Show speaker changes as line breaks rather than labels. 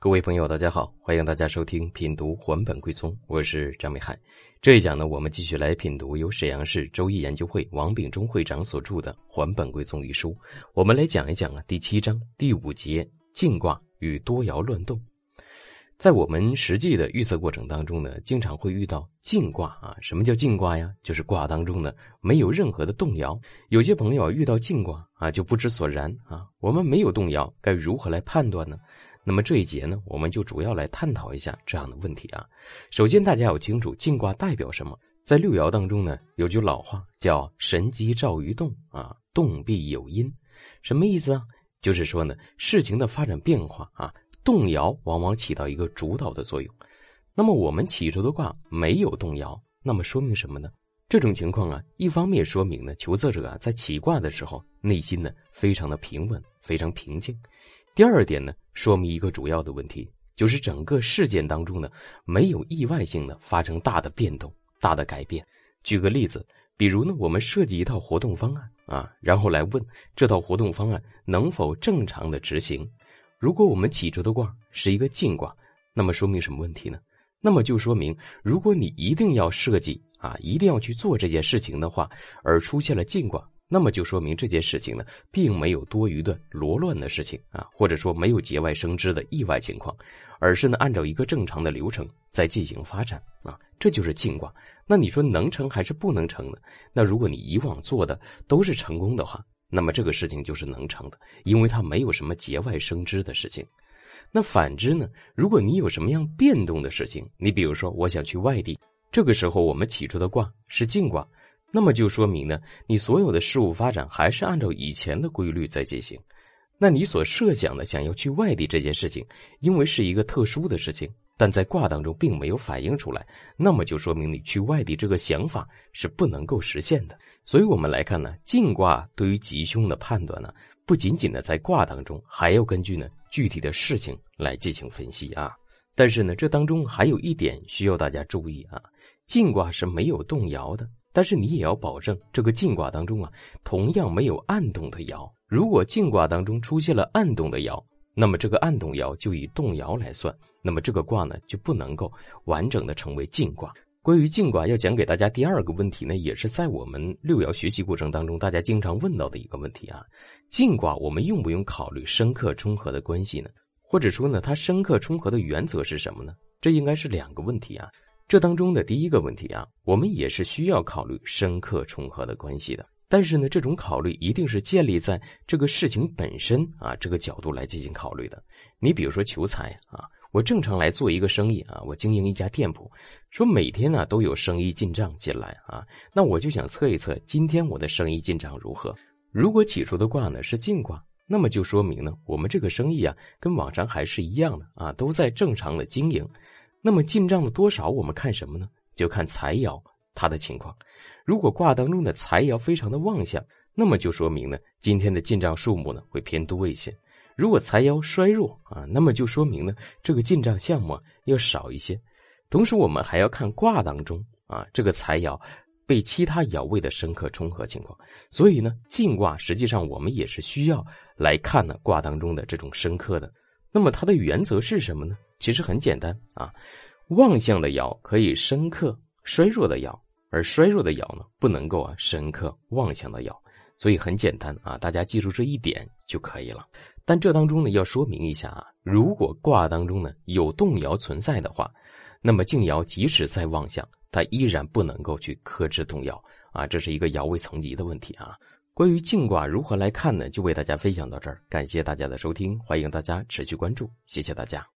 各位朋友，大家好，欢迎大家收听品读还本归宗，我是张美海。这一讲呢，我们继续来品读由沈阳市周易研究会王秉忠会长所著的《还本归宗》一书。我们来讲一讲啊，第七章第五节静卦与多爻乱动。在我们实际的预测过程当中呢，经常会遇到静卦啊。什么叫静卦呀？就是卦当中呢没有任何的动摇。有些朋友遇到静卦啊就不知所然啊。我们没有动摇，该如何来判断呢？那么这一节呢，我们就主要来探讨一下这样的问题啊。首先，大家要清楚静卦代表什么。在六爻当中呢，有句老话叫“神机照于动”，啊，动必有因，什么意思啊？就是说呢，事情的发展变化啊，动摇往往起到一个主导的作用。那么我们起出的卦没有动摇，那么说明什么呢？这种情况啊，一方面说明呢，求测者啊在起卦的时候内心呢非常的平稳，非常平静。第二点呢，说明一个主要的问题，就是整个事件当中呢，没有意外性的发生大的变动、大的改变。举个例子，比如呢，我们设计一套活动方案啊，然后来问这套活动方案能否正常的执行。如果我们起出的卦是一个静卦，那么说明什么问题呢？那么就说明，如果你一定要设计啊，一定要去做这件事情的话，而出现了静卦。那么就说明这件事情呢，并没有多余的罗乱的事情啊，或者说没有节外生枝的意外情况，而是呢按照一个正常的流程在进行发展啊，这就是静卦。那你说能成还是不能成呢？那如果你以往做的都是成功的话，那么这个事情就是能成的，因为它没有什么节外生枝的事情。那反之呢，如果你有什么样变动的事情，你比如说我想去外地，这个时候我们起出的卦是静卦。那么就说明呢，你所有的事物发展还是按照以前的规律在进行。那你所设想的想要去外地这件事情，因为是一个特殊的事情，但在卦当中并没有反映出来，那么就说明你去外地这个想法是不能够实现的。所以我们来看呢，静卦对于吉凶的判断呢，不仅仅的在卦当中，还要根据呢具体的事情来进行分析啊。但是呢，这当中还有一点需要大家注意啊，静卦是没有动摇的。但是你也要保证这个静卦当中啊，同样没有暗动的爻。如果静卦当中出现了暗动的爻，那么这个暗动爻就以动摇来算，那么这个卦呢就不能够完整的成为静卦。关于静卦，要讲给大家第二个问题呢，也是在我们六爻学习过程当中大家经常问到的一个问题啊：静卦我们用不用考虑生克冲合的关系呢？或者说呢，它生克冲合的原则是什么呢？这应该是两个问题啊。这当中的第一个问题啊，我们也是需要考虑深刻重合的关系的。但是呢，这种考虑一定是建立在这个事情本身啊这个角度来进行考虑的。你比如说求财啊，我正常来做一个生意啊，我经营一家店铺，说每天呢都有生意进账进来啊，那我就想测一测今天我的生意进账如何。如果起初的卦呢是进卦，那么就说明呢我们这个生意啊跟往常还是一样的啊，都在正常的经营。那么进账的多少，我们看什么呢？就看财爻它的情况。如果卦当中的财爻非常的旺相，那么就说明呢，今天的进账数目呢会偏多一些。如果财爻衰弱啊，那么就说明呢，这个进账项目要少一些。同时，我们还要看卦当中啊这个财爻被其他爻位的生克冲合情况。所以呢，进卦实际上我们也是需要来看呢卦当中的这种生克的。那么它的原则是什么呢？其实很简单啊，旺相的爻可以生克衰弱的爻，而衰弱的爻呢不能够啊生克旺相的爻，所以很简单啊，大家记住这一点就可以了。但这当中呢要说明一下啊，如果卦当中呢有动爻存在的话，那么静爻即使再旺相，它依然不能够去克制动摇啊，这是一个爻位层级的问题啊。关于静卦如何来看呢？就为大家分享到这儿，感谢大家的收听，欢迎大家持续关注，谢谢大家。